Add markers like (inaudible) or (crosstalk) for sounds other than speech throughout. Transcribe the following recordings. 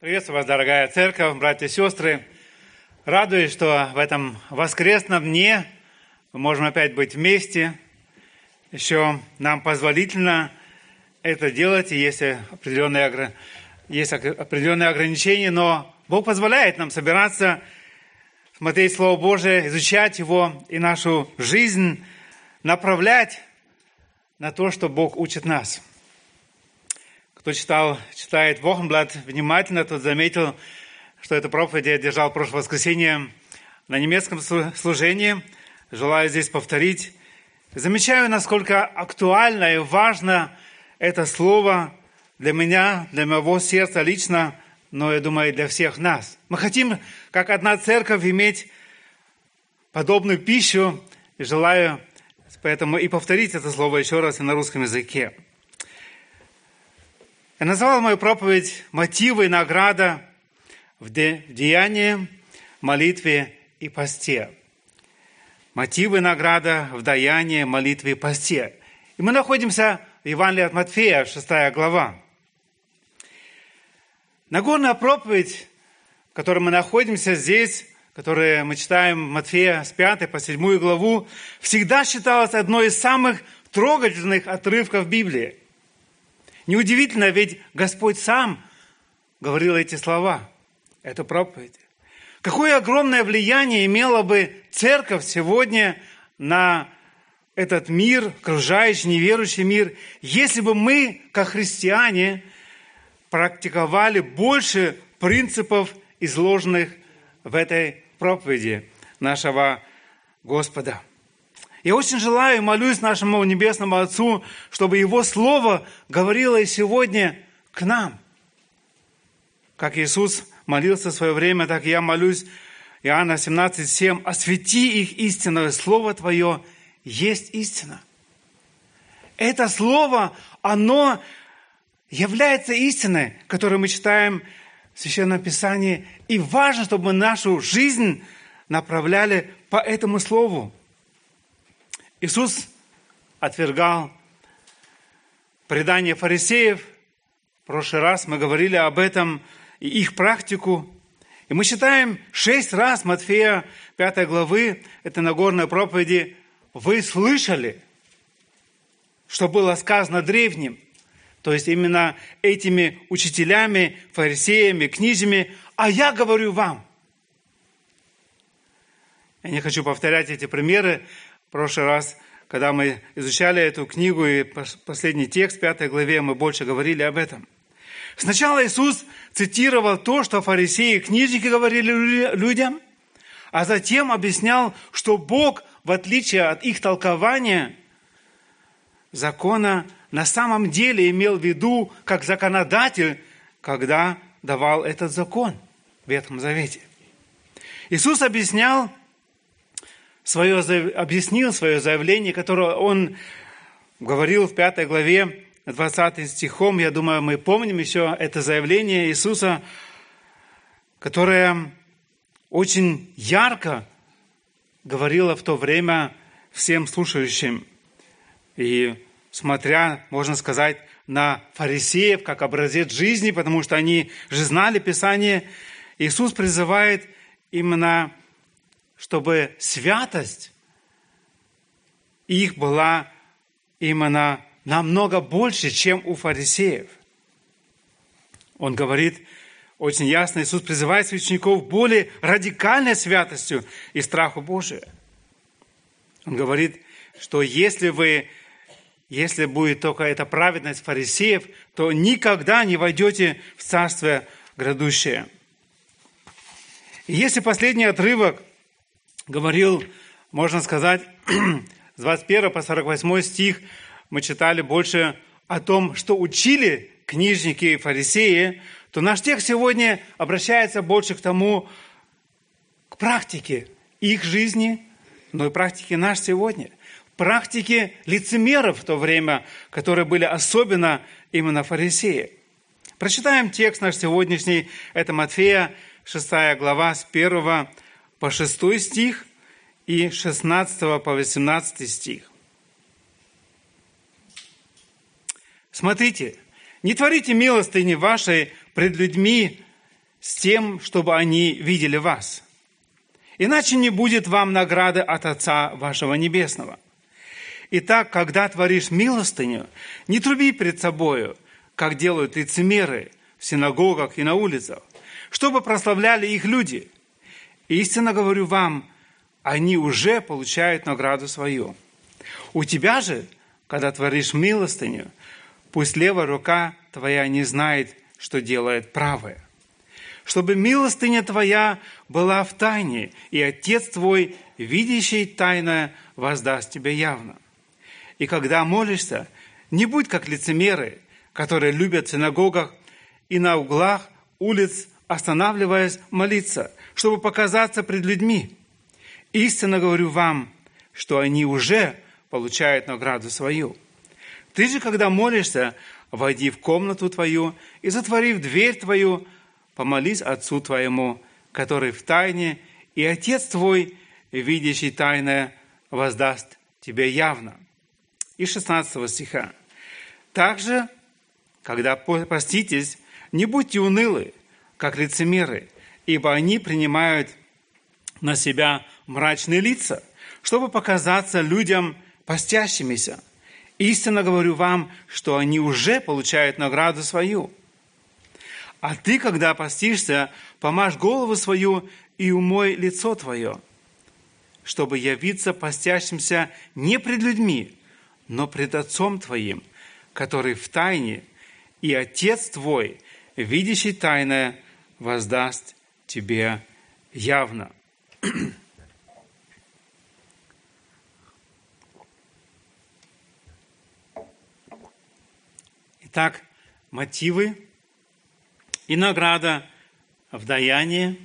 Приветствую вас, дорогая церковь, братья и сестры. Радуюсь, что в этом воскресном дне мы можем опять быть вместе. Еще нам позволительно это делать, и есть определенные, есть определенные ограничения, но Бог позволяет нам собираться, смотреть Слово Божие, изучать его и нашу жизнь направлять на то, что Бог учит нас – кто читал, читает Вохенблат внимательно, тот заметил, что эту проповедь я держал в прошлое воскресенье на немецком служении. Желаю здесь повторить. Замечаю, насколько актуально и важно это слово для меня, для моего сердца лично, но, я думаю, и для всех нас. Мы хотим, как одна церковь, иметь подобную пищу, и желаю поэтому и повторить это слово еще раз и на русском языке. Я назвал мою проповедь «Мотивы и награда в деянии, молитве и посте». Мотивы и награда в даянии, молитве и посте. И мы находимся в Евангелии от Матфея, 6 глава. Нагорная проповедь, в которой мы находимся здесь, которую мы читаем Матфея с 5 по 7 главу, всегда считалась одной из самых трогательных отрывков Библии. Неудивительно, ведь Господь сам говорил эти слова, эту проповедь. Какое огромное влияние имела бы церковь сегодня на этот мир, окружающий неверующий мир, если бы мы, как христиане, практиковали больше принципов, изложенных в этой проповеди нашего Господа. Я очень желаю и молюсь нашему Небесному Отцу, чтобы Его Слово говорило и сегодня к нам. Как Иисус молился в свое время, так и я молюсь. Иоанна 17,7. «Освети их истинное Слово Твое есть истина». Это Слово, оно является истиной, которую мы читаем в Священном Писании. И важно, чтобы мы нашу жизнь направляли по этому Слову. Иисус отвергал предание фарисеев. В прошлый раз мы говорили об этом и их практику. И мы читаем шесть раз Матфея 5 главы, это Нагорной проповеди, «Вы слышали, что было сказано древним». То есть именно этими учителями, фарисеями, книжами, а я говорю вам. Я не хочу повторять эти примеры, прошлый раз, когда мы изучали эту книгу и последний текст в пятой главе, мы больше говорили об этом. Сначала Иисус цитировал то, что фарисеи и книжники говорили людям, а затем объяснял, что Бог, в отличие от их толкования закона, на самом деле имел в виду как законодатель, когда давал этот закон в Ветхом Завете. Иисус объяснял, свое, объяснил свое заявление, которое он говорил в пятой главе, 20 стихом. Я думаю, мы помним еще это заявление Иисуса, которое очень ярко говорило в то время всем слушающим. И смотря, можно сказать, на фарисеев как образец жизни, потому что они же знали Писание, Иисус призывает именно чтобы святость их была именно намного больше, чем у фарисеев. Он говорит очень ясно, Иисус призывает своих учеников более радикальной святостью и страху Божию. Он говорит, что если вы, если будет только эта праведность фарисеев, то никогда не войдете в Царствие грядущее. И если последний отрывок говорил, можно сказать, (clears throat) с 21 по 48 стих мы читали больше о том, что учили книжники и фарисеи, то наш текст сегодня обращается больше к тому, к практике их жизни, но и практике наш сегодня. Практике лицемеров в то время, которые были особенно именно фарисеи. Прочитаем текст наш сегодняшний, это Матфея, 6 глава, с 1 по 6 стих и 16 по 18 стих. Смотрите, не творите милостыни вашей пред людьми с тем, чтобы они видели вас. Иначе не будет вам награды от Отца вашего Небесного. Итак, когда творишь милостыню, не труби перед собою, как делают лицемеры в синагогах и на улицах, чтобы прославляли их люди. Истинно говорю вам, они уже получают награду свою. У тебя же, когда творишь милостыню, пусть левая рука твоя не знает, что делает правая. Чтобы милостыня твоя была в тайне, и Отец твой, видящий тайное, воздаст тебе явно. И когда молишься, не будь как лицемеры, которые любят в синагогах и на углах улиц, останавливаясь молиться, чтобы показаться пред людьми. Истинно говорю вам, что они уже получают награду свою. Ты же, когда молишься, войди в комнату твою и, затворив дверь твою, помолись Отцу твоему, который в тайне, и Отец твой, видящий тайное, воздаст тебе явно. И 16 стиха. Также, когда поститесь, не будьте унылы, как лицемеры, ибо они принимают на себя мрачные лица, чтобы показаться людям постящимися. Истинно говорю вам, что они уже получают награду свою. А ты, когда постишься, помажь голову свою и умой лицо твое, чтобы явиться постящимся не пред людьми, но пред Отцом твоим, который в тайне, и Отец твой, видящий тайное, воздаст тебе явно. Итак, мотивы и награда в даянии,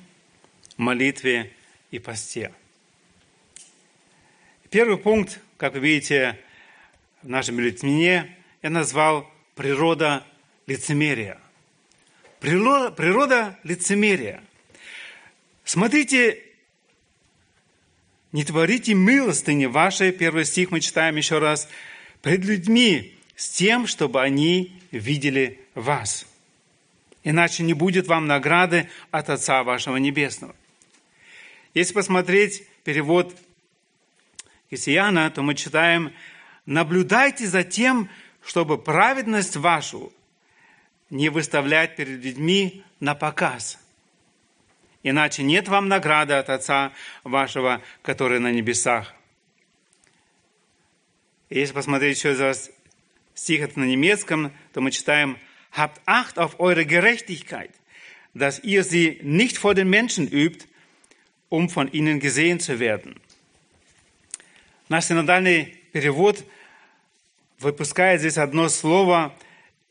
молитве и посте. Первый пункт, как вы видите в нашем бюллетене, я назвал природа лицемерия. Природа, природа лицемерия. Смотрите, не творите милостыни вашей, первый стих мы читаем еще раз, пред людьми с тем, чтобы они видели вас. Иначе не будет вам награды от Отца вашего Небесного. Если посмотреть перевод Исияна, то мы читаем, «Наблюдайте за тем, чтобы праведность вашу не выставлять перед людьми на показ. Иначе нет вам награды от Отца вашего, который на небесах». Если посмотреть еще раз стих это на немецком, то мы читаем «Habt Acht auf eure Gerechtigkeit, dass ihr sie nicht vor den Menschen übt, um von ihnen gesehen zu werden». Наш синодальный перевод выпускает здесь одно слово,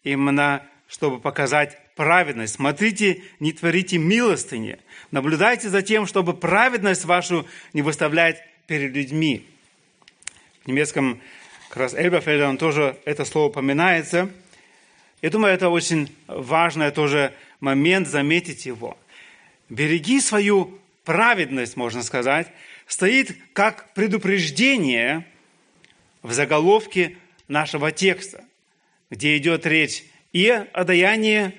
именно чтобы показать праведность. Смотрите, не творите милостыни. Наблюдайте за тем, чтобы праведность вашу не выставлять перед людьми. В немецком как раз Эльберфельда, он тоже это слово упоминается. Я думаю, это очень важный тоже момент, заметить его. Береги свою праведность, можно сказать, стоит как предупреждение в заголовке нашего текста, где идет речь и о даянии,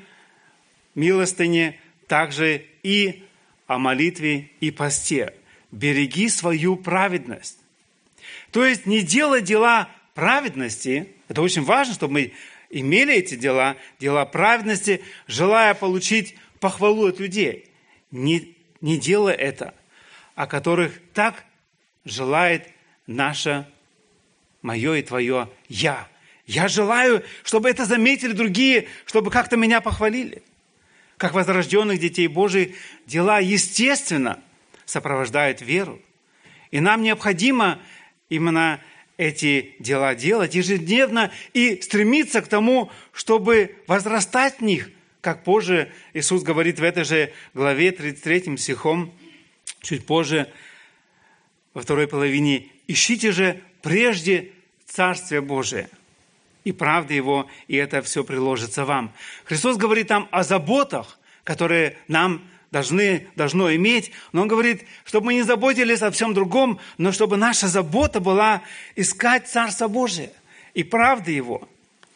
милостыне, также и о молитве и посте. Береги свою праведность. То есть не делай дела праведности, это очень важно, чтобы мы имели эти дела, дела праведности, желая получить похвалу от людей. Не, не делая это, о которых так желает наше, мое и твое «я». Я желаю, чтобы это заметили другие, чтобы как-то меня похвалили. Как возрожденных детей Божьих дела, естественно, сопровождают веру. И нам необходимо именно эти дела делать ежедневно и стремиться к тому, чтобы возрастать в них, как позже Иисус говорит в этой же главе 33 стихом, чуть позже, во второй половине, «Ищите же прежде Царствие Божие и правда Его, и это все приложится вам». Христос говорит там о заботах, которые нам должны, должно иметь. Но он говорит, чтобы мы не заботились о всем другом, но чтобы наша забота была искать Царство Божие и правды Его.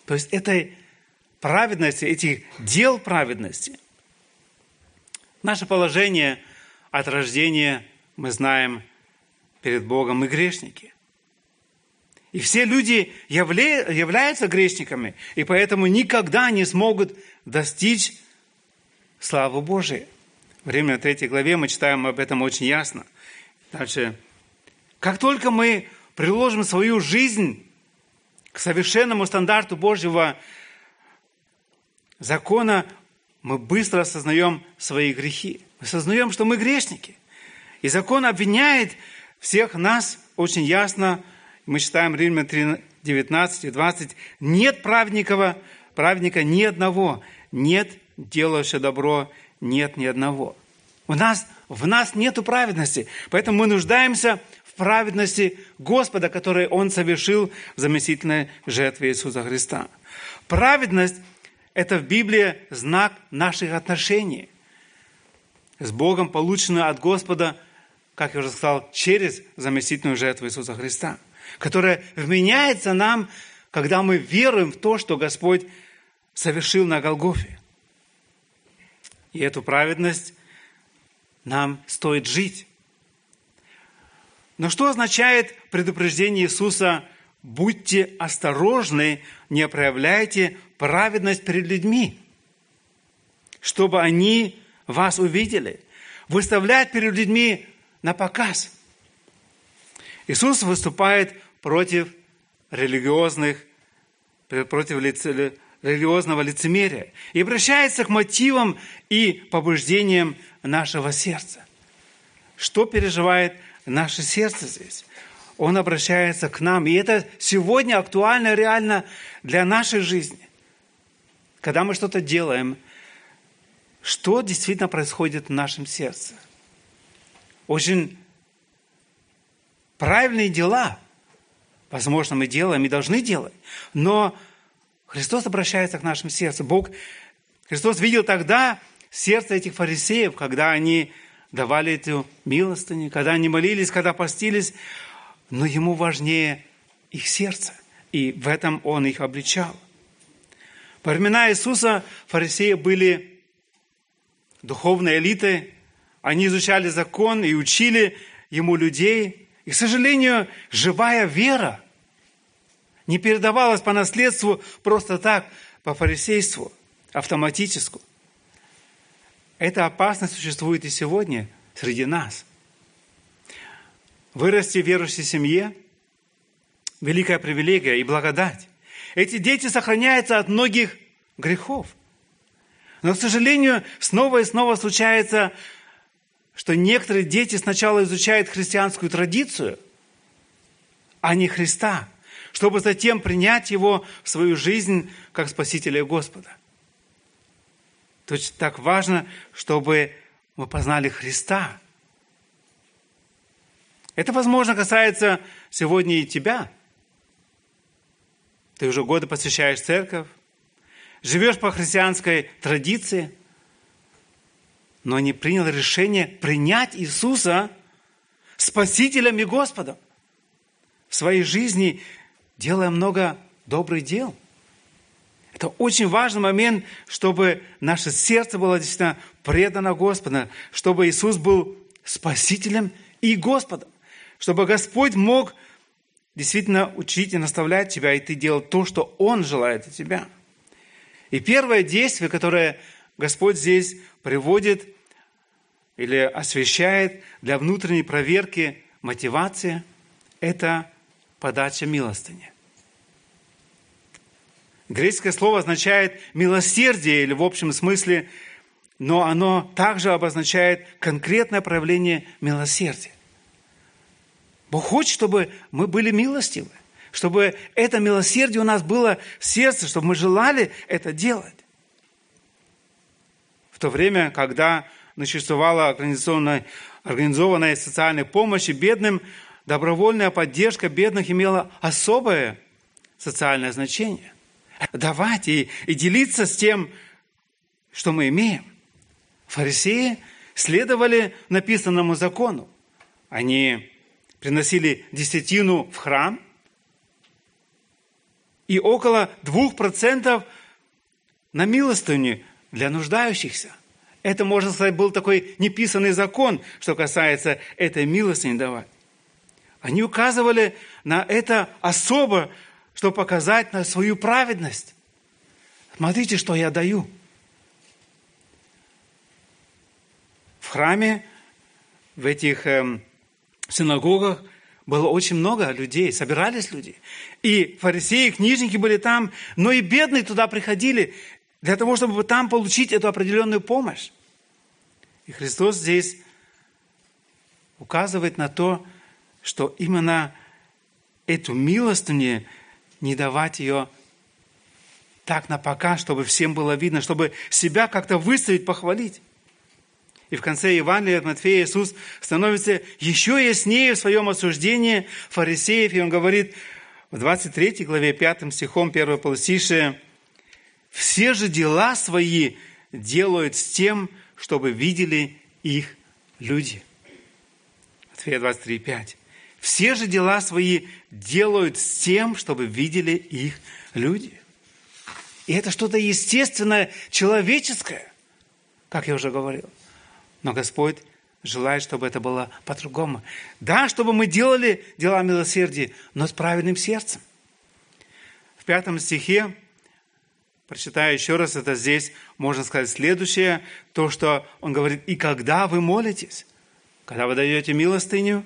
То есть этой праведности, этих дел праведности. Наше положение от рождения мы знаем перед Богом мы грешники. И все люди явля... являются грешниками, и поэтому никогда не смогут достичь славы Божией. В 3 главе мы читаем об этом очень ясно. Дальше. Как только мы приложим свою жизнь к совершенному стандарту Божьего закона, мы быстро осознаем свои грехи. Мы осознаем, что мы грешники. И закон обвиняет всех нас очень ясно. Мы читаем Римлян 3, 19 и 20. Нет праведника, праведника ни одного. Нет делающего добро, нет ни одного. У нас, в нас нет праведности. Поэтому мы нуждаемся в праведности Господа, который Он совершил в заместительной жертве Иисуса Христа. Праведность – это в Библии знак наших отношений с Богом, полученную от Господа, как я уже сказал, через заместительную жертву Иисуса Христа, которая вменяется нам, когда мы веруем в то, что Господь совершил на Голгофе. И эту праведность нам стоит жить. Но что означает предупреждение Иисуса «Будьте осторожны, не проявляйте праведность перед людьми, чтобы они вас увидели». Выставлять перед людьми на показ. Иисус выступает против религиозных, против религиозного лицемерия и обращается к мотивам и побуждениям нашего сердца. Что переживает наше сердце здесь? Он обращается к нам. И это сегодня актуально, реально для нашей жизни. Когда мы что-то делаем, что действительно происходит в нашем сердце? Очень правильные дела, возможно, мы делаем и должны делать, но Христос обращается к нашему сердцу. Бог, Христос видел тогда сердце этих фарисеев, когда они давали эту милостыню, когда они молились, когда постились, но ему важнее их сердце. И в этом он их обличал. Во времена Иисуса фарисеи были духовной элитой, они изучали закон и учили ему людей. И, к сожалению, живая вера – не передавалось по наследству просто так, по фарисейству, автоматически. Эта опасность существует и сегодня среди нас. Вырасти в верующей семье – великая привилегия и благодать. Эти дети сохраняются от многих грехов. Но, к сожалению, снова и снова случается, что некоторые дети сначала изучают христианскую традицию, а не Христа – чтобы затем принять Его в свою жизнь как Спасителя Господа. Точно так важно, чтобы мы познали Христа. Это, возможно, касается сегодня и тебя. Ты уже годы посещаешь церковь, живешь по христианской традиции, но не принял решение принять Иисуса Спасителем и Господом в своей жизни делая много добрых дел. Это очень важный момент, чтобы наше сердце было действительно предано Господу, чтобы Иисус был Спасителем и Господом, чтобы Господь мог действительно учить и наставлять тебя, и ты делал то, что Он желает от тебя. И первое действие, которое Господь здесь приводит или освещает для внутренней проверки мотивации, это подача милостыни. Греческое слово означает милосердие или в общем смысле, но оно также обозначает конкретное проявление милосердия. Бог хочет, чтобы мы были милостивы, чтобы это милосердие у нас было в сердце, чтобы мы желали это делать. В то время, когда существовала организованная, организованная социальная помощь бедным, добровольная поддержка бедных имела особое социальное значение. Давать и, и делиться с тем, что мы имеем. Фарисеи следовали написанному закону. Они приносили десятину в храм, и около двух процентов на милостыню для нуждающихся. Это, можно сказать, был такой неписанный закон, что касается этой милости не давать. Они указывали на это особо, чтобы показать на свою праведность. Смотрите, что я даю. В храме, в этих эм, синагогах было очень много людей, собирались люди. И фарисеи, книжники были там, но и бедные туда приходили для того, чтобы там получить эту определенную помощь. И Христос здесь указывает на то, что именно эту милостыню не давать ее так на пока, чтобы всем было видно, чтобы себя как-то выставить, похвалить. И в конце Евангелия от Матфея Иисус становится еще яснее в своем осуждении фарисеев, и он говорит в 23 главе 5 стихом 1 полостишия, «Все же дела свои делают с тем, чтобы видели их люди». Матфея 23, 5. «Все же дела свои делают с тем, чтобы видели их люди». И это что-то естественное, человеческое, как я уже говорил. Но Господь желает, чтобы это было по-другому. Да, чтобы мы делали дела милосердия, но с правильным сердцем. В пятом стихе, прочитаю еще раз, это здесь можно сказать следующее, то, что он говорит, и когда вы молитесь, когда вы даете милостыню,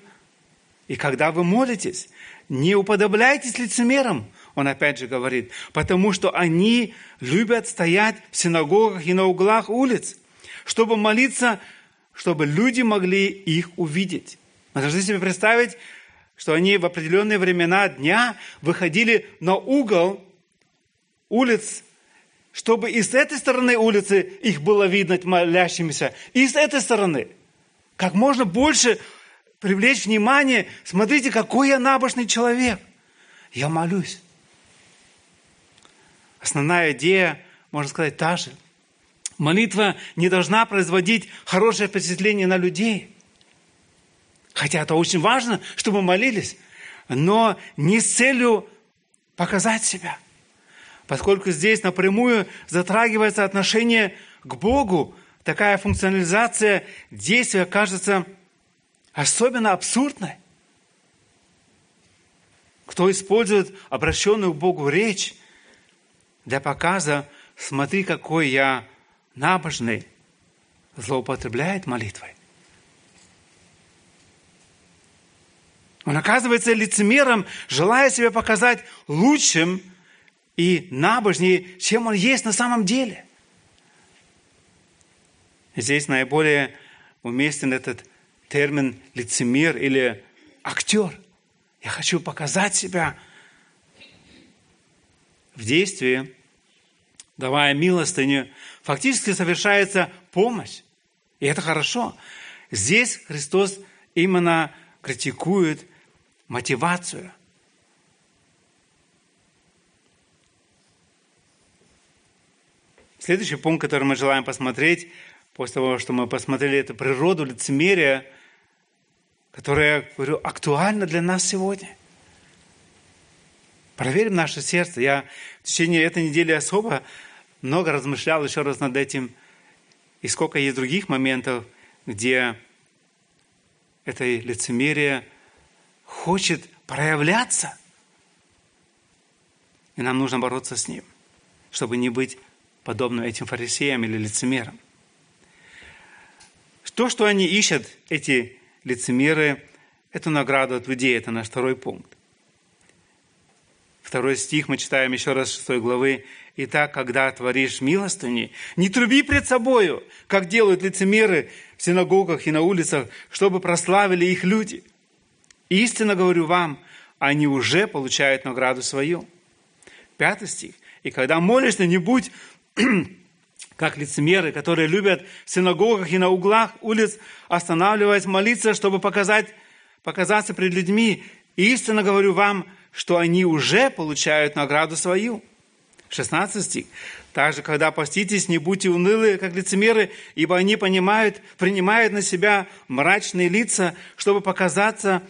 и когда вы молитесь, не уподобляйтесь лицемерам, он опять же говорит, потому что они любят стоять в синагогах и на углах улиц, чтобы молиться чтобы люди могли их увидеть. Вы должны себе представить, что они в определенные времена дня выходили на угол улиц, чтобы и с этой стороны улицы их было видно молящимися, и с этой стороны. Как можно больше привлечь внимание. Смотрите, какой я набожный человек. Я молюсь. Основная идея, можно сказать, та же – Молитва не должна производить хорошее впечатление на людей. Хотя это очень важно, чтобы молились, но не с целью показать себя. Поскольку здесь напрямую затрагивается отношение к Богу, такая функционализация действия кажется особенно абсурдной. Кто использует обращенную к Богу речь для показа, смотри, какой я набожный злоупотребляет молитвой. Он оказывается лицемером, желая себя показать лучшим и набожнее, чем он есть на самом деле. Здесь наиболее уместен этот термин лицемер или актер. Я хочу показать себя в действии, давая милостыню, фактически совершается помощь. И это хорошо. Здесь Христос именно критикует мотивацию. Следующий пункт, который мы желаем посмотреть, после того, что мы посмотрели эту природу лицемерия, которая, говорю, актуальна для нас сегодня. Проверим наше сердце. Я в течение этой недели особо много размышлял еще раз над этим. И сколько есть других моментов, где это лицемерие хочет проявляться. И нам нужно бороться с ним, чтобы не быть подобным этим фарисеям или лицемерам. То, что они ищут, эти лицемеры, эту награду от людей, это наш второй пункт. Второй стих мы читаем еще раз 6 главы. «Итак, когда творишь милостыни, не труби пред собою, как делают лицемеры в синагогах и на улицах, чтобы прославили их люди. Истинно говорю вам, они уже получают награду свою». Пятый стих. «И когда молишься, не будь (clears throat) как лицемеры, которые любят в синагогах и на углах улиц останавливаясь молиться, чтобы показать, показаться пред людьми. Истинно говорю вам, что они уже получают награду свою. 16 стих. Также, когда поститесь, не будьте унылы, как лицемеры, ибо они понимают, принимают на себя мрачные лица, чтобы показаться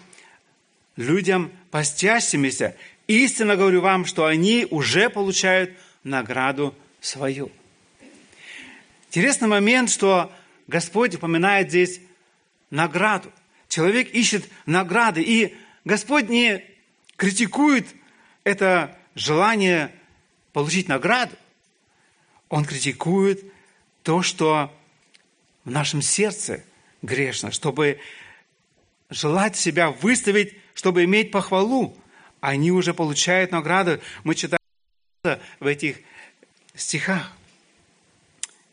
людям постящимися. Истинно говорю вам, что они уже получают награду свою. Интересный момент, что Господь упоминает здесь награду. Человек ищет награды, и Господь не критикует это желание получить награду. Он критикует то, что в нашем сердце грешно, чтобы желать себя выставить, чтобы иметь похвалу. Они уже получают награду. Мы читаем в этих стихах.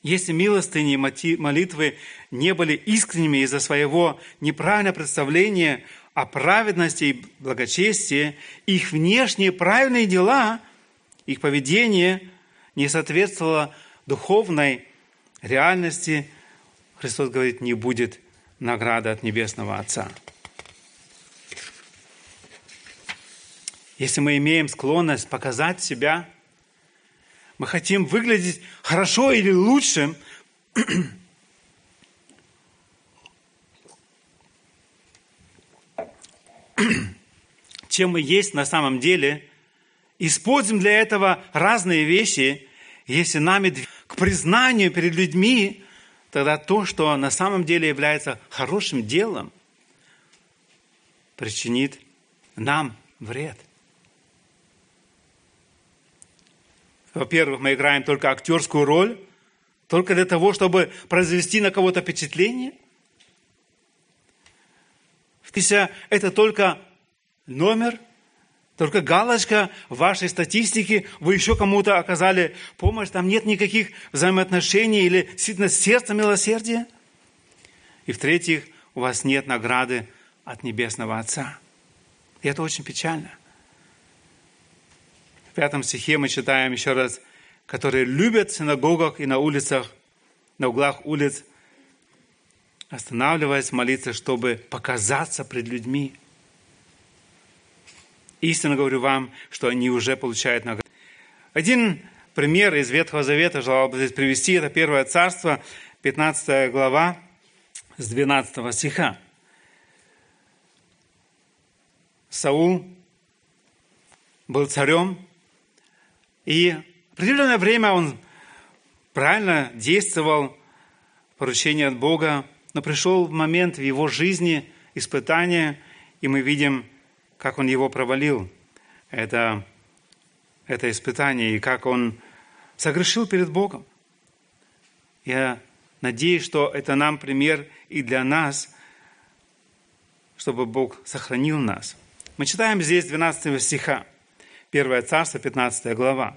Если милостыни и молитвы не были искренними из-за своего неправильного представления о праведности и благочестии, их внешние правильные дела, их поведение не соответствовало духовной реальности, Христос говорит, не будет награды от Небесного Отца. Если мы имеем склонность показать себя – мы хотим выглядеть хорошо или лучше, (clears throat) чем мы есть на самом деле. Используем для этого разные вещи. Если нами к признанию перед людьми, тогда то, что на самом деле является хорошим делом, причинит нам вред. Во-первых, мы играем только актерскую роль, только для того, чтобы произвести на кого-то впечатление. Это только номер, только галочка в вашей статистике, вы еще кому-то оказали помощь, там нет никаких взаимоотношений или действительно сердца милосердия. И в-третьих, у вас нет награды от Небесного Отца. И это очень печально. В пятом стихе мы читаем еще раз, которые любят в синагогах и на улицах, на углах улиц, останавливаясь молиться, чтобы показаться пред людьми. Истинно говорю вам, что они уже получают награду. Один пример из Ветхого Завета желал бы здесь привести. Это Первое Царство, 15 глава, с 12 стиха. Саул был царем, и определенное время он правильно действовал, поручение от Бога, но пришел момент в его жизни испытания, и мы видим, как он его провалил, это, это испытание, и как он согрешил перед Богом. Я надеюсь, что это нам пример и для нас, чтобы Бог сохранил нас. Мы читаем здесь 12 стиха. 1 Царство, 15 глава.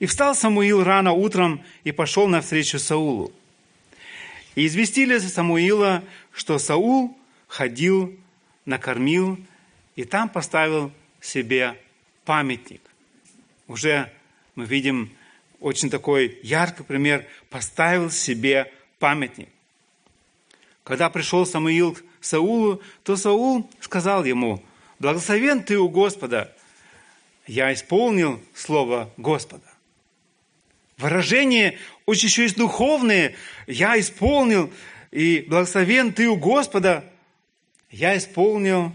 «И встал Самуил рано утром и пошел навстречу Саулу. И известили Самуила, что Саул ходил, накормил, и там поставил себе памятник. Уже мы видим очень такой яркий пример, поставил себе памятник. Когда пришел Самуил к Саулу, то Саул сказал ему, «Благословен ты у Господа, я исполнил Слово Господа. Выражение очень еще есть духовное. Я исполнил, и благословен ты у Господа. Я исполнил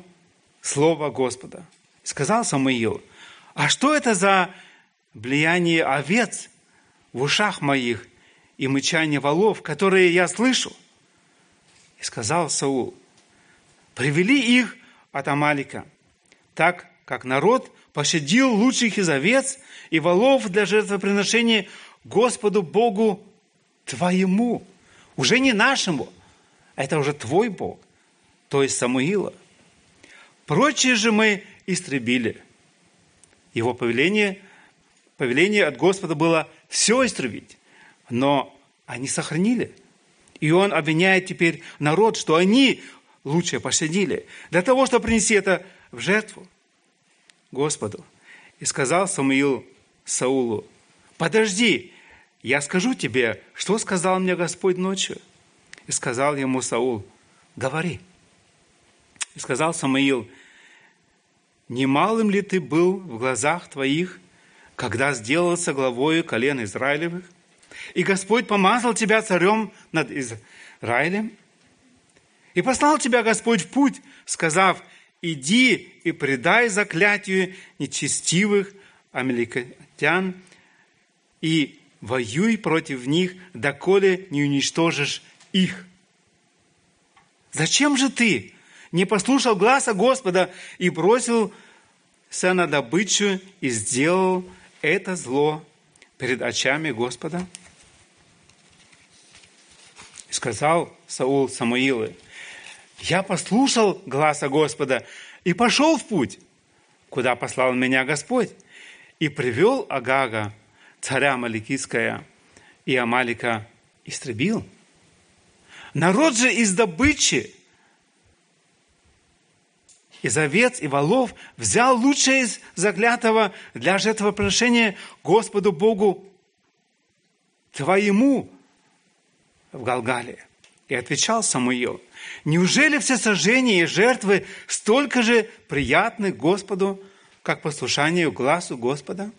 Слово Господа. Сказал Самуил, а что это за влияние овец в ушах моих и мычание волов, которые я слышу? И сказал Саул, привели их от Амалика, так как народ пощадил лучших из овец и волов для жертвоприношения Господу Богу твоему. Уже не нашему, это уже твой Бог, то есть Самуила. Прочие же мы истребили. Его повеление, повеление от Господа было все истребить, но они сохранили. И он обвиняет теперь народ, что они лучше пощадили, для того, чтобы принести это в жертву. Господу. И сказал Самуил Саулу, подожди, я скажу тебе, что сказал мне Господь ночью. И сказал ему Саул, говори. И сказал Самуил, немалым ли ты был в глазах твоих, когда сделался главою колен Израилевых? И Господь помазал тебя царем над Израилем? И послал тебя Господь в путь, сказав, иди и предай заклятию нечестивых амеликитян и воюй против них, доколе не уничтожишь их. Зачем же ты не послушал гласа Господа и бросил на добычу и сделал это зло перед очами Господа? И сказал Саул Самуилу, я послушал гласа Господа и пошел в путь, куда послал меня Господь, и привел Агага, царя Маликийская, и Амалика истребил. Народ же из добычи, из овец и волов взял лучшее из заклятого для жертвоприношения Господу Богу твоему в Галгале. И отвечал Самуил, неужели все сожжения и жертвы столько же приятны Господу, как послушание глазу Господа?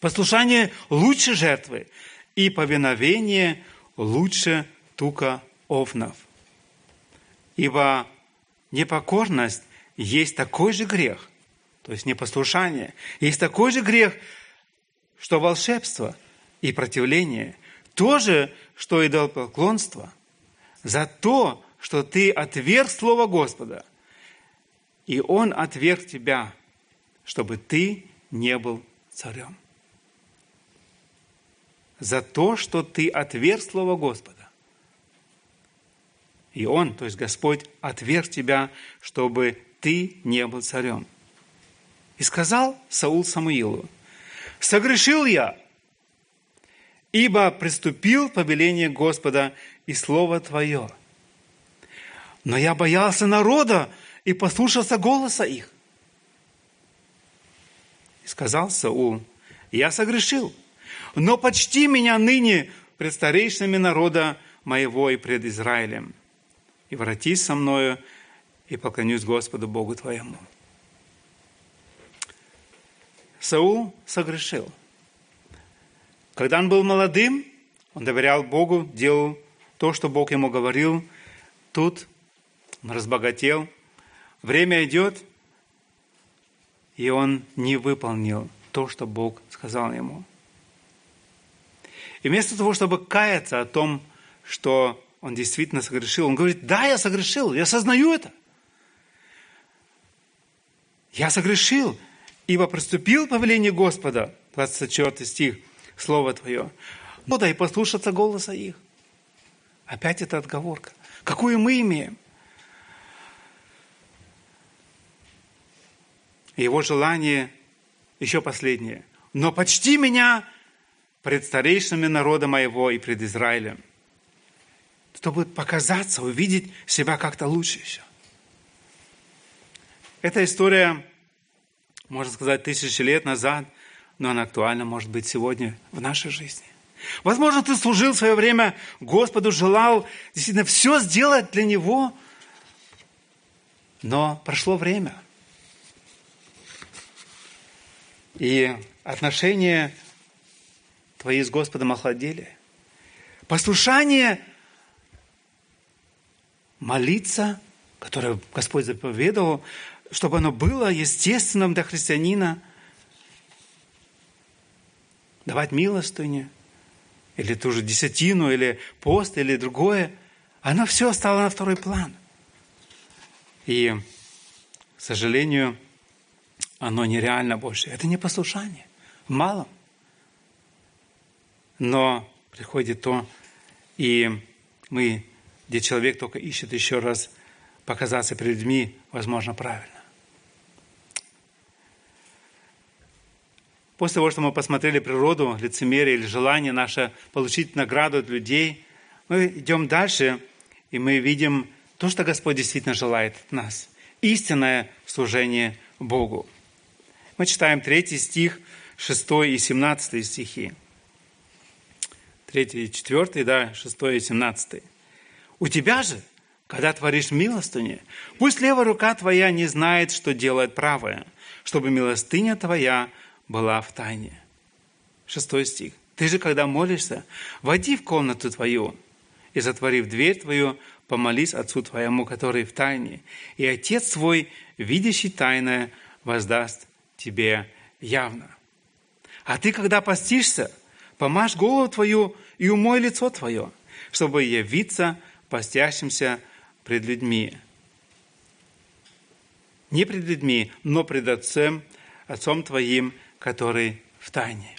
Послушание лучше жертвы, и повиновение лучше тука овнов. Ибо непокорность есть такой же грех, то есть непослушание, есть такой же грех, что волшебство и противление, то же, что идолопоклонство, за то, что ты отверг Слово Господа, и Он отверг тебя, чтобы ты не был царем. За то, что ты отверг Слово Господа. И Он, то есть Господь, отверг тебя, чтобы ты не был царем. И сказал Саул Самуилу, «Согрешил я, ибо приступил повеление Господа и Слово Твое. Но я боялся народа и послушался голоса их». И сказал Саул, «Я согрешил, но почти меня ныне пред старейшинами народа моего и пред Израилем» и воротись со мною, и поклонюсь Господу Богу твоему. Саул согрешил. Когда он был молодым, он доверял Богу, делал то, что Бог ему говорил. Тут он разбогател. Время идет, и он не выполнил то, что Бог сказал ему. И вместо того, чтобы каяться о том, что он действительно согрешил. Он говорит, да, я согрешил, я осознаю это. Я согрешил, ибо приступил повеление Господа, 24 стих, Слово Твое. Ну да, и послушаться голоса их. Опять эта отговорка. Какую мы имеем? Его желание, еще последнее. Но почти меня пред старейшинами народа моего и пред Израилем чтобы показаться, увидеть себя как-то лучше еще. Эта история, можно сказать, тысячи лет назад, но она актуальна, может быть, сегодня в нашей жизни. Возможно, ты служил в свое время Господу, желал действительно все сделать для Него, но прошло время. И отношения твои с Господом охладели. Послушание молиться, которое Господь заповедовал, чтобы оно было естественным для христианина, давать милостыню, или ту же десятину, или пост, или другое, оно все стало на второй план. И, к сожалению, оно нереально больше. Это не послушание. В малом. Но приходит то, и мы где человек только ищет еще раз показаться перед людьми, возможно, правильно. После того, что мы посмотрели природу, лицемерие или желание наше получить награду от людей, мы идем дальше, и мы видим то, что Господь действительно желает от нас. Истинное служение Богу. Мы читаем третий стих, 6 и 17 стихи. Третий и четвертый, да, 6 и 17. У тебя же, когда творишь милостыню, пусть левая рука твоя не знает, что делает правая, чтобы милостыня твоя была в тайне. Шестой стих. Ты же, когда молишься, войди в комнату твою и, затворив дверь твою, помолись Отцу твоему, который в тайне, и Отец твой, видящий тайное, воздаст тебе явно. А ты, когда постишься, помажь голову твою и умой лицо твое, чтобы явиться постящимся пред людьми. Не пред людьми, но пред Отцем, Отцом Твоим, который в тайне.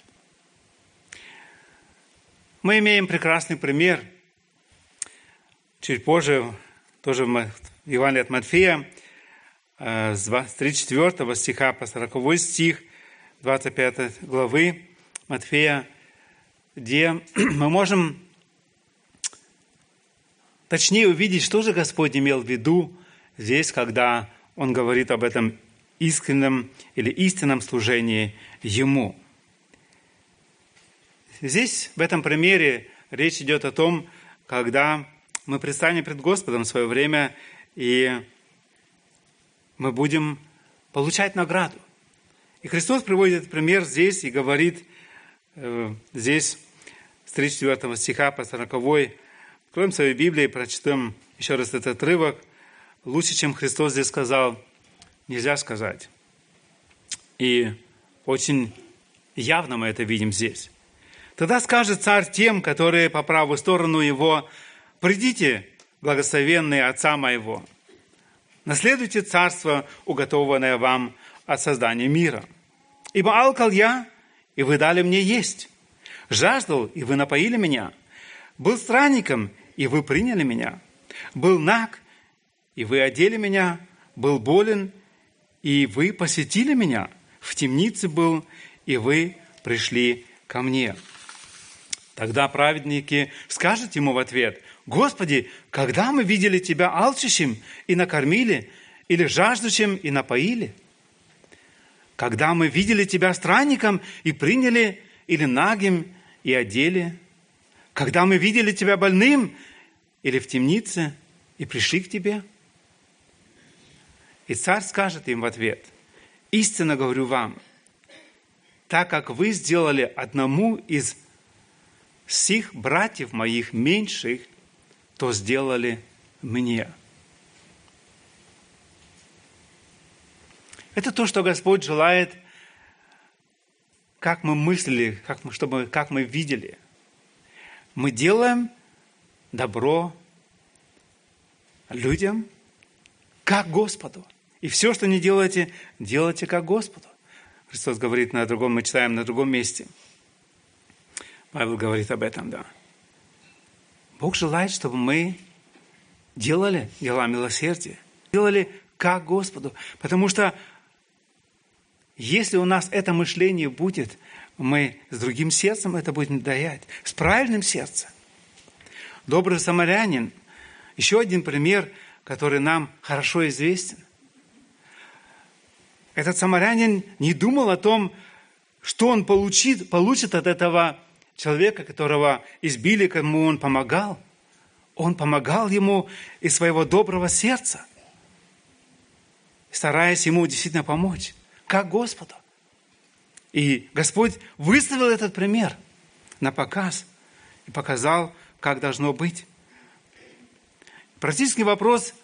Мы имеем прекрасный пример. Чуть позже, тоже в Евангелии от Матфея, э, с 34 стиха по 40 стих 25 главы Матфея, где (clears throat) мы можем точнее увидеть, что же Господь имел в виду здесь, когда Он говорит об этом искреннем или истинном служении Ему. Здесь, в этом примере, речь идет о том, когда мы предстанем пред Господом в свое время, и мы будем получать награду. И Христос приводит этот пример здесь и говорит э, здесь с 34 стиха по 40 Откроем свою Библию и прочтем еще раз этот отрывок. Лучше, чем Христос здесь сказал, нельзя сказать. И очень явно мы это видим здесь. Тогда скажет царь тем, которые по правую сторону его, «Придите, благословенные Отца моего, наследуйте царство, уготованное вам от создания мира. Ибо алкал я, и вы дали мне есть, жаждал, и вы напоили меня, был странником, и вы приняли меня. Был наг, и вы одели меня. Был болен, и вы посетили меня. В темнице был, и вы пришли ко мне. Тогда праведники скажут ему в ответ, «Господи, когда мы видели Тебя алчащим и накормили, или жаждущим и напоили? Когда мы видели Тебя странником и приняли, или нагим и одели? Когда мы видели Тебя больным или в темнице и пришли к тебе? И царь скажет им в ответ, истинно говорю вам, так как вы сделали одному из всех братьев моих меньших, то сделали мне. Это то, что Господь желает, как мы мыслили, как мы, чтобы, как мы видели. Мы делаем – добро людям, как Господу. И все, что не делаете, делайте как Господу. Христос говорит на другом, мы читаем на другом месте. Павел говорит об этом, да. Бог желает, чтобы мы делали дела милосердия, делали как Господу. Потому что если у нас это мышление будет, мы с другим сердцем это будем даять, с правильным сердцем – Добрый самарянин – еще один пример, который нам хорошо известен. Этот самарянин не думал о том, что он получит, получит от этого человека, которого избили, кому он помогал. Он помогал ему из своего доброго сердца, стараясь ему действительно помочь, как Господу. И Господь выставил этот пример на показ и показал, как должно быть. Практический вопрос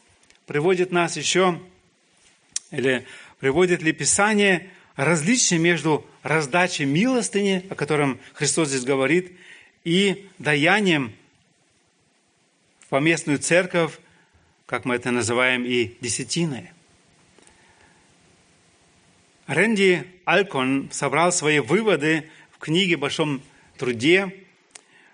приводит нас еще, или приводит ли Писание различие между раздачей милостыни, о котором Христос здесь говорит, и даянием в поместную церковь, как мы это называем, и десятиной. Рэнди Алкон собрал свои выводы в книге «Большом труде»,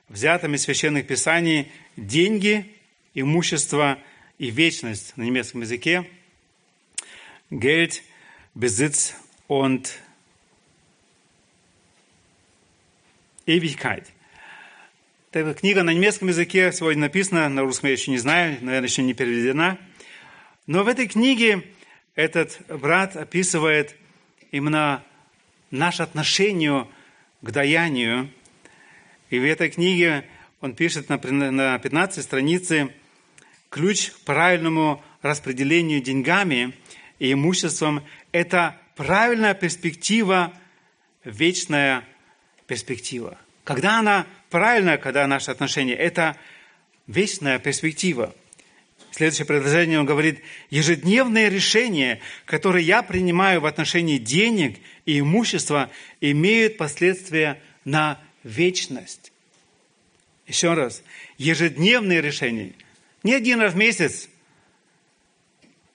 взятым из священных писаний деньги, имущество и вечность на немецком языке. Geld, Besitz und Ewigkeit. Эта книга на немецком языке сегодня написана, на русском я еще не знаю, наверное, еще не переведена. Но в этой книге этот брат описывает именно наше отношение к даянию – и в этой книге он пишет на 15 странице ключ к правильному распределению деньгами и имуществом – это правильная перспектива, вечная перспектива. Когда она правильная, когда наши отношения – это вечная перспектива. Следующее предложение он говорит, ежедневные решения, которые я принимаю в отношении денег и имущества, имеют последствия на вечность. Еще раз, ежедневные решения. Не один раз в месяц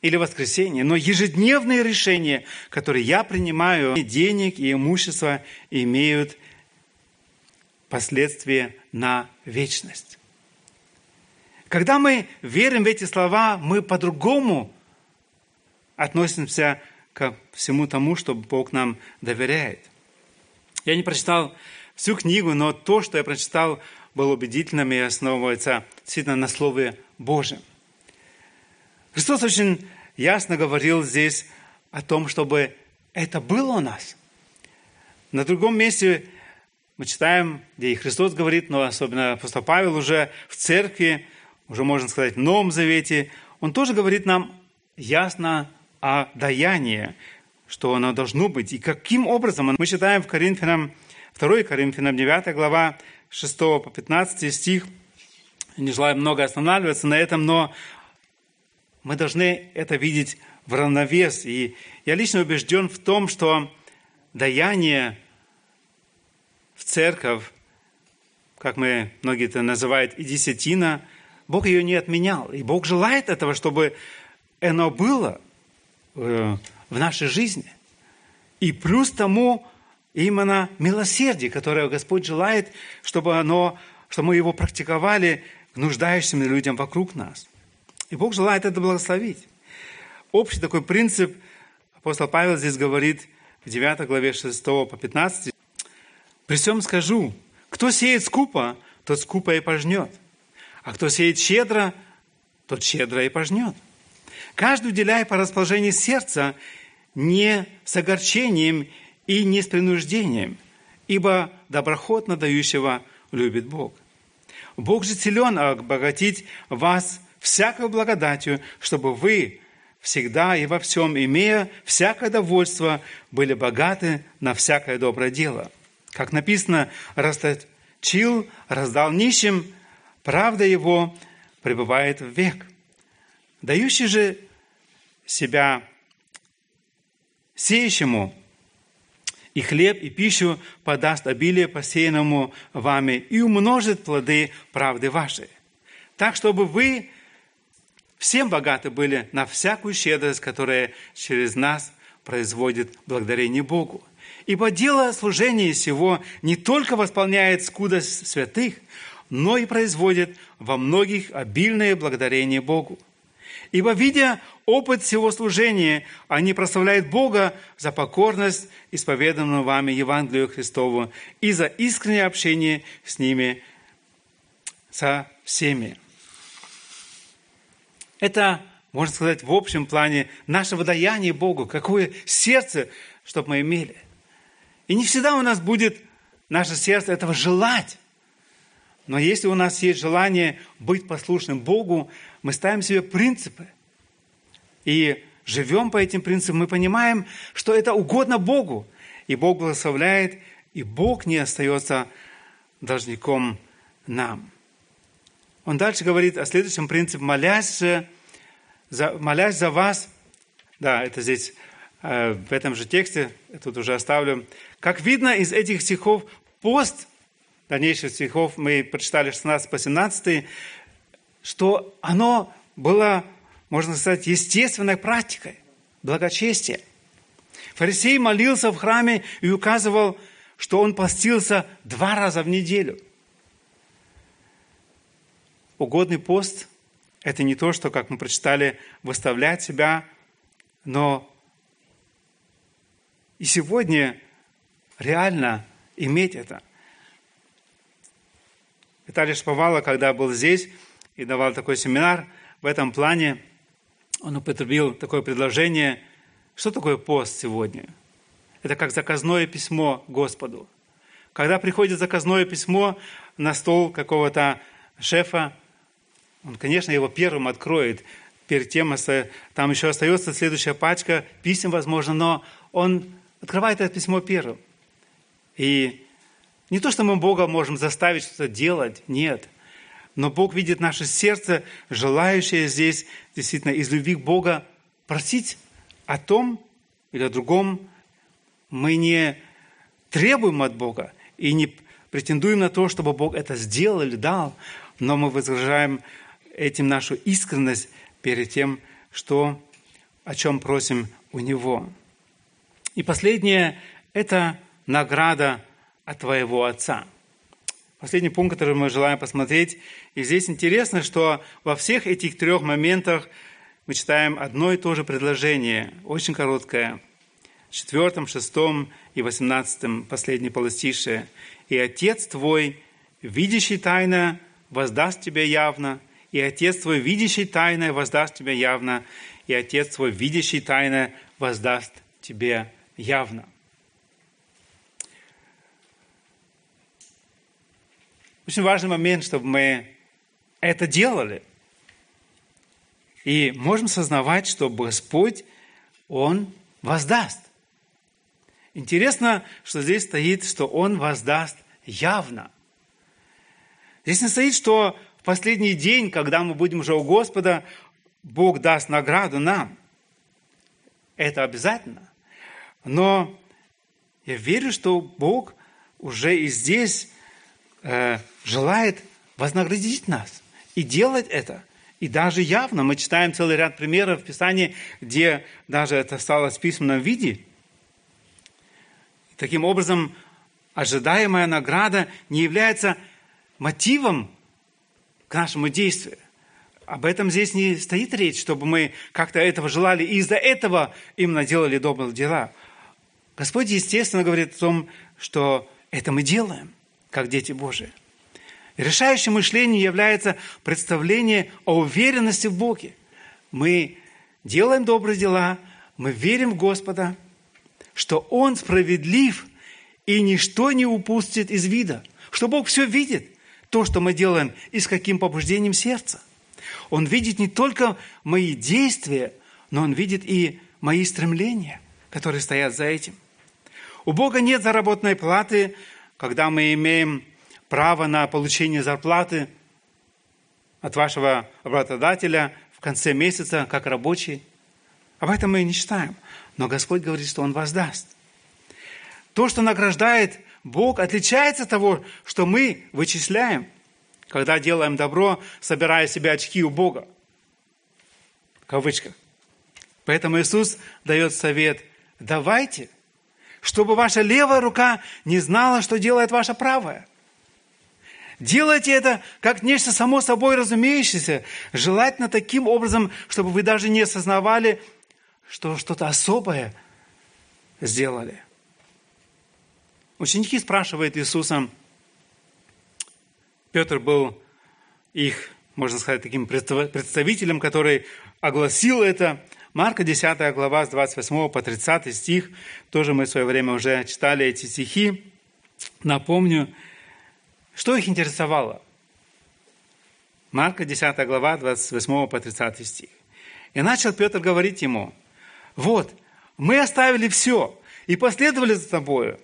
или воскресенье, но ежедневные решения, которые я принимаю, денег и имущество имеют последствия на вечность. Когда мы верим в эти слова, мы по-другому относимся ко всему тому, что Бог нам доверяет. Я не прочитал всю книгу, но то, что я прочитал, было убедительным и основывается действительно на Слове Божьем. Христос очень ясно говорил здесь о том, чтобы это было у нас. На другом месте мы читаем, где и Христос говорит, но особенно апостол Павел уже в церкви, уже можно сказать в Новом Завете, он тоже говорит нам ясно о даянии, что оно должно быть. И каким образом? Мы читаем в Коринфянам, 2 Коринфянам 9 глава, 6 по 15 стих. Не желаю много останавливаться на этом, но мы должны это видеть в равновес. И я лично убежден в том, что даяние в церковь, как мы многие это называют, и десятина, Бог ее не отменял. И Бог желает этого, чтобы оно было э, в нашей жизни. И плюс тому именно милосердие, которое Господь желает, чтобы, оно, чтобы мы его практиковали к нуждающимся людям вокруг нас. И Бог желает это благословить. Общий такой принцип апостол Павел здесь говорит в 9 главе 6 по 15. «При всем скажу, кто сеет скупо, тот скупо и пожнет, а кто сеет щедро, тот щедро и пожнет. Каждый уделяя по расположению сердца, не с огорчением и не с принуждением, ибо доброхотно дающего любит Бог. Бог же силен обогатить вас всякой благодатью, чтобы вы всегда и во всем, имея всякое довольство, были богаты на всякое доброе дело. Как написано, расточил, раздал нищим, правда его пребывает в век. Дающий же себя сеющему и хлеб, и пищу подаст обилие посеянному вами и умножит плоды правды вашей. Так, чтобы вы всем богаты были на всякую щедрость, которая через нас производит благодарение Богу. Ибо дело служения сего не только восполняет скудость святых, но и производит во многих обильное благодарение Богу. Ибо, видя опыт всего служения, они прославляют Бога за покорность исповеданную вами Евангелию Христову и за искреннее общение с ними, со всеми. Это, можно сказать, в общем плане наше водаяние Богу, какое сердце, чтобы мы имели. И не всегда у нас будет наше сердце этого желать. Но если у нас есть желание быть послушным Богу, мы ставим себе принципы. И живем по этим принципам, мы понимаем, что это угодно Богу. И Бог благословляет, и Бог не остается должником нам. Он дальше говорит о следующем принципе, молясь, за, молясь за вас, да, это здесь, э, в этом же тексте, я тут уже оставлю, как видно из этих стихов, пост дальнейших стихов мы прочитали 16 по 17, что оно было, можно сказать, естественной практикой, благочестия. Фарисей молился в храме и указывал, что он постился два раза в неделю. Угодный пост – это не то, что, как мы прочитали, выставлять себя, но и сегодня реально иметь это – Виталий Шповало, когда был здесь и давал такой семинар, в этом плане он употребил такое предложение, что такое пост сегодня? Это как заказное письмо Господу. Когда приходит заказное письмо на стол какого-то шефа, он, конечно, его первым откроет. Перед тем, там еще остается следующая пачка писем, возможно, но он открывает это письмо первым. И не то, что мы Бога можем заставить что-то делать, нет. Но Бог видит наше сердце, желающее здесь действительно из любви к Бога просить о том или о другом. Мы не требуем от Бога и не претендуем на то, чтобы Бог это сделал или дал, но мы выражаем этим нашу искренность перед тем, что, о чем просим у Него. И последнее – это награда от твоего Отца. Последний пункт, который мы желаем посмотреть. И здесь интересно, что во всех этих трех моментах мы читаем одно и то же предложение, очень короткое, в четвертом, шестом и восемнадцатом, последнее полостишее. «И Отец твой, видящий тайно, воздаст тебе явно, и Отец твой, видящий тайное, воздаст тебе явно, и Отец твой, видящий тайное, воздаст тебе явно. Очень важный момент, чтобы мы это делали. И можем сознавать, что Господь, Он воздаст. Интересно, что здесь стоит, что Он воздаст явно. Здесь не стоит, что в последний день, когда мы будем уже у Господа, Бог даст награду нам. Это обязательно. Но я верю, что Бог уже и здесь э, желает вознаградить нас и делать это. И даже явно мы читаем целый ряд примеров в Писании, где даже это стало в письменном виде. Таким образом, ожидаемая награда не является мотивом к нашему действию. Об этом здесь не стоит речь, чтобы мы как-то этого желали и из-за этого именно делали добрые дела. Господь, естественно, говорит о том, что это мы делаем, как дети Божии. Решающим мышлением является представление о уверенности в Боге. Мы делаем добрые дела, мы верим в Господа, что Он справедлив и ничто не упустит из вида, что Бог все видит, то, что мы делаем и с каким побуждением сердца. Он видит не только мои действия, но Он видит и мои стремления, которые стоят за этим. У Бога нет заработной платы, когда мы имеем право на получение зарплаты от вашего работодателя в конце месяца, как рабочий. Об этом мы и не читаем. Но Господь говорит, что Он воздаст. То, что награждает Бог, отличается от того, что мы вычисляем – когда делаем добро, собирая себе очки у Бога. В кавычках. Поэтому Иисус дает совет, давайте, чтобы ваша левая рука не знала, что делает ваша правая. Делайте это как нечто само собой разумеющееся, желательно таким образом, чтобы вы даже не осознавали, что что-то особое сделали. Ученики спрашивают Иисуса, Петр был их, можно сказать, таким представителем, который огласил это. Марка 10 глава с 28 по 30 стих. Тоже мы в свое время уже читали эти стихи. Напомню, что их интересовало. Марка 10 глава 28 по 30 стих. И начал Петр говорить ему, вот, мы оставили все и последовали за тобою.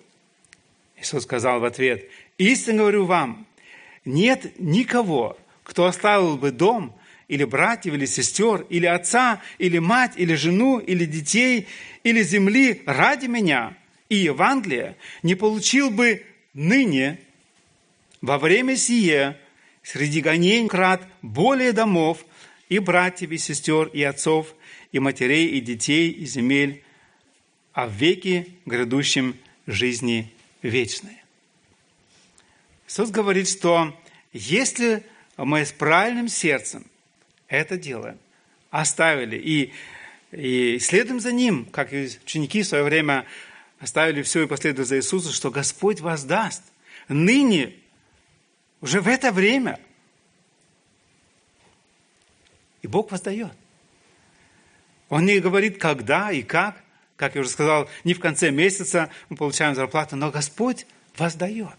Иисус сказал в ответ, истинно говорю вам, нет никого, кто оставил бы дом, или братьев, или сестер, или отца, или мать, или жену, или детей, или земли ради меня и Евангелия, не получил бы ныне, во время сие, среди гонений крат более домов, и братьев, и сестер, и отцов, и матерей, и детей, и земель, а в веке грядущем жизни вечной. Иисус говорит, что если мы с правильным сердцем это делаем, оставили и, и следуем за Ним, как и ученики в свое время оставили все и последовали за Иисусом, что Господь вас даст. Ныне, уже в это время. И Бог воздает. Он не говорит, когда и как, как я уже сказал, не в конце месяца мы получаем зарплату, но Господь воздает.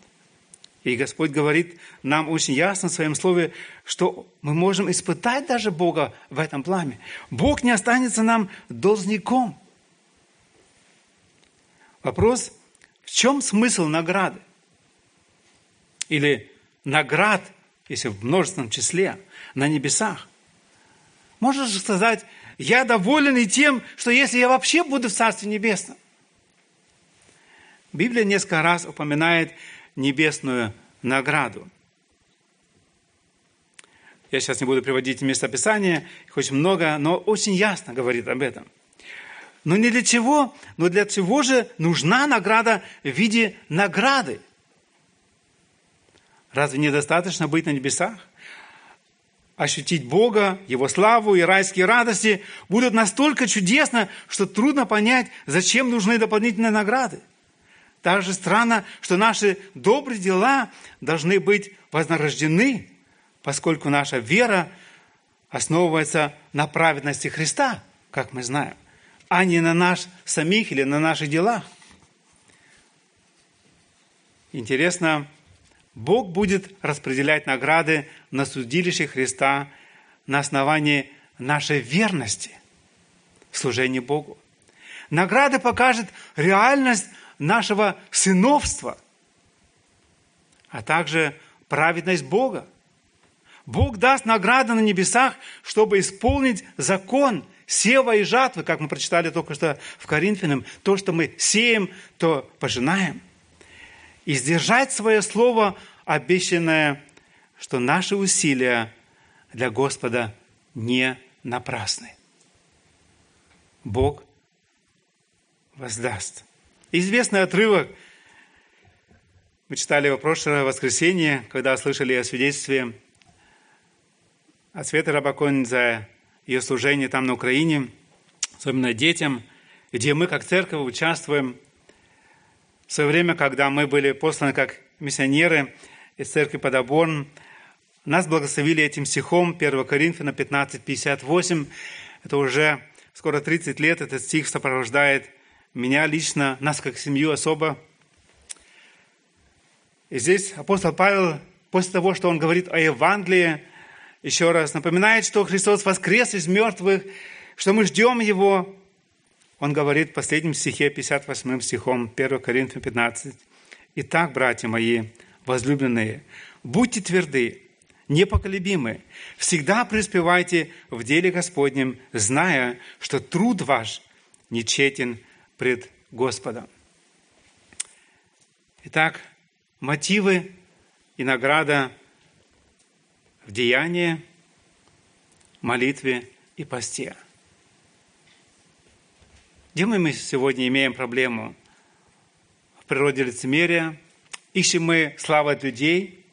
И Господь говорит нам очень ясно в своем слове, что мы можем испытать даже Бога в этом плане. Бог не останется нам должником. Вопрос, в чем смысл награды? Или наград, если в множественном числе, на небесах? Можно же сказать, я доволен и тем, что если я вообще буду в Царстве Небесном. Библия несколько раз упоминает небесную награду. Я сейчас не буду приводить местописание, их очень много, но очень ясно говорит об этом. Но не для чего, но для чего же нужна награда в виде награды? Разве недостаточно быть на небесах? Ощутить Бога, Его славу и райские радости будут настолько чудесно, что трудно понять, зачем нужны дополнительные награды. Также странно, что наши добрые дела должны быть вознаграждены поскольку наша вера основывается на праведности Христа, как мы знаем, а не на нас самих или на наших делах. Интересно, Бог будет распределять награды на судилище Христа на основании нашей верности в служении Богу. Награда покажет реальность нашего сыновства, а также праведность Бога – Бог даст награды на небесах, чтобы исполнить закон сева и жатвы, как мы прочитали только что в Коринфянам. То, что мы сеем, то пожинаем. И сдержать свое слово, обещанное, что наши усилия для Господа не напрасны. Бог воздаст. Известный отрывок, мы читали его прошлое воскресенье, когда слышали о свидетельстве от Светы Рабакон за ее служение там на Украине, особенно детям, где мы как церковь участвуем. В свое время, когда мы были посланы как миссионеры из церкви Подоборн, нас благословили этим стихом 1 Коринфяна 15, 58. Это уже скоро 30 лет этот стих сопровождает меня лично, нас как семью особо. И здесь апостол Павел, после того, что он говорит о Евангелии, еще раз напоминает, что Христос воскрес из мертвых, что мы ждем Его. Он говорит в последнем стихе, 58 стихом, 1 Коринфянам 15. «Итак, братья мои, возлюбленные, будьте тверды, непоколебимы, всегда преуспевайте в деле Господнем, зная, что труд ваш нечетен пред Господом». Итак, мотивы и награда – в деянии, молитве и посте. Где мы сегодня имеем проблему? В природе лицемерия. Ищем мы славы от людей.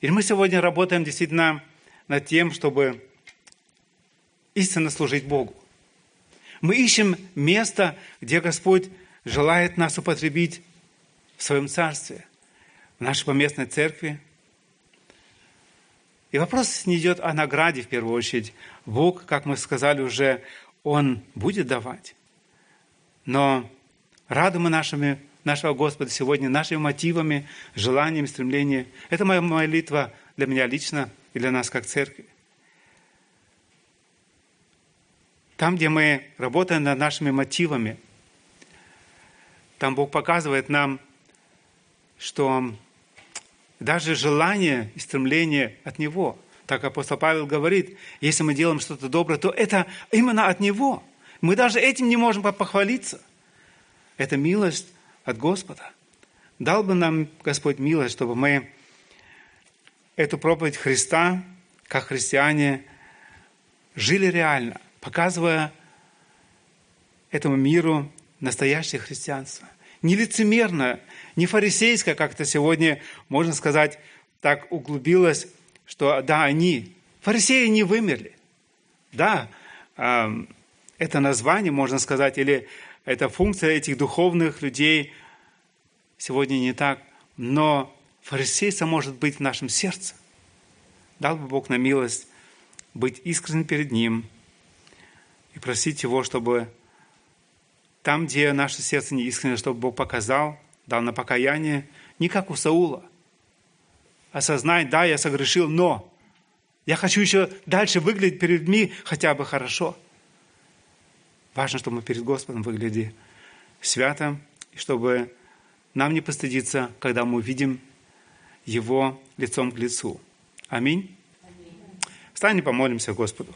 Или мы сегодня работаем действительно над тем, чтобы истинно служить Богу. Мы ищем место, где Господь желает нас употребить в своем царстве, в нашей поместной церкви – и вопрос не идет о награде в первую очередь. Бог, как мы сказали уже, Он будет давать. Но рады мы нашими, нашего Господа сегодня, нашими мотивами, желаниями, стремлениями. Это моя молитва для меня лично и для нас как церкви. Там, где мы работаем над нашими мотивами, там Бог показывает нам, что даже желание и стремление от Него. Так апостол Павел говорит, если мы делаем что-то доброе, то это именно от Него. Мы даже этим не можем похвалиться. Это милость от Господа. Дал бы нам Господь милость, чтобы мы эту проповедь Христа, как христиане, жили реально, показывая этому миру настоящее христианство. Не лицемерно, не фарисейская, как это сегодня, можно сказать, так углубилась, что да, они, фарисеи не вымерли. Да, это название, можно сказать, или эта функция этих духовных людей сегодня не так, но фарисейство может быть в нашем сердце. Дал бы Бог на милость быть искренним перед Ним и просить Его, чтобы там, где наше сердце не искренне, чтобы Бог показал – дал на покаяние, не как у Саула. Осознать, да, я согрешил, но я хочу еще дальше выглядеть перед людьми хотя бы хорошо. Важно, чтобы мы перед Господом выглядели свято, и чтобы нам не постыдиться, когда мы увидим Его лицом к лицу. Аминь. Аминь. Встань и помолимся Господу.